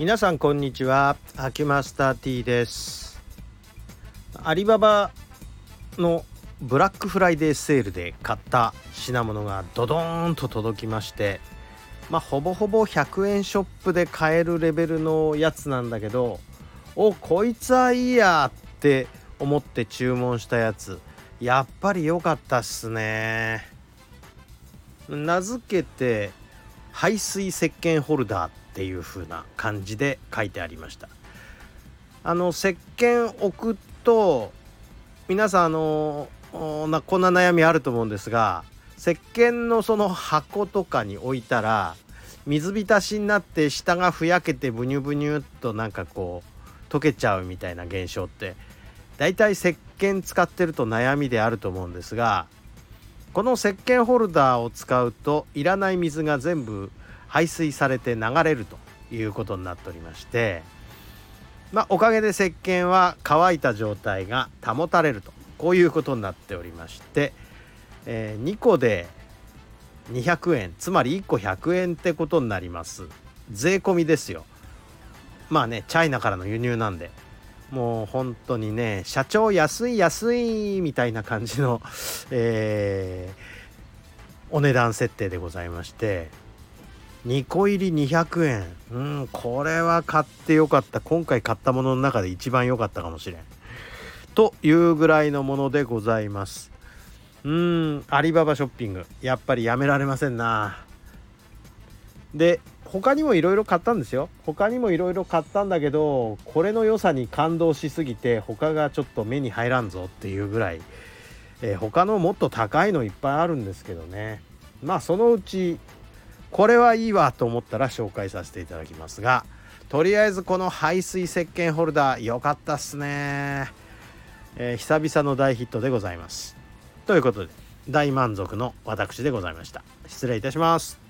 皆さんこんにちは。アキュマスター T です。アリババのブラックフライデーセールで買った品物がドドーンと届きましてまあほぼほぼ100円ショップで買えるレベルのやつなんだけどおこいつはいいやって思って注文したやつやっぱり良かったっすね。名付けて排水石鹸ホルダーっていう風な感じで書いてありました。あの石鹸置くと皆さんあのなこんな悩みあると思うんですが石鹸のその箱とかに置いたら水浸しになって下がふやけてブニュブニュっとなんかこう溶けちゃうみたいな現象ってだいたい石鹸使ってると悩みであると思うんですがこの石鹸ホルダーを使うといらない水が全部排水されて流れるということになっておりましてまあおかげで石鹸は乾いた状態が保たれるとこういうことになっておりまして、えー、2個で200円つまり1個100円ってことになります。税込みですよ。まあねチャイナからの輸入なんでもう本当にね社長安い安いみたいな感じの、えー、お値段設定でございまして2個入り200円。うんこれは買ってよかった。今回買ったものの中で一番良かったかもしれん。というぐらいのものでございます。うんアリババショッピング。やっぱりやめられませんな。で他にもいろいろ買ったんですよ。他にもいろいろ買ったんだけどこれの良さに感動しすぎて他がちょっと目に入らんぞっていうぐらい、えー、他のもっと高いのいっぱいあるんですけどね。まあそのうちこれはいいわと思ったら紹介させていただきますがとりあえずこの排水石鹸ホルダー良かったっすね、えー、久々の大ヒットでございます。ということで大満足の私でございました。失礼いたします。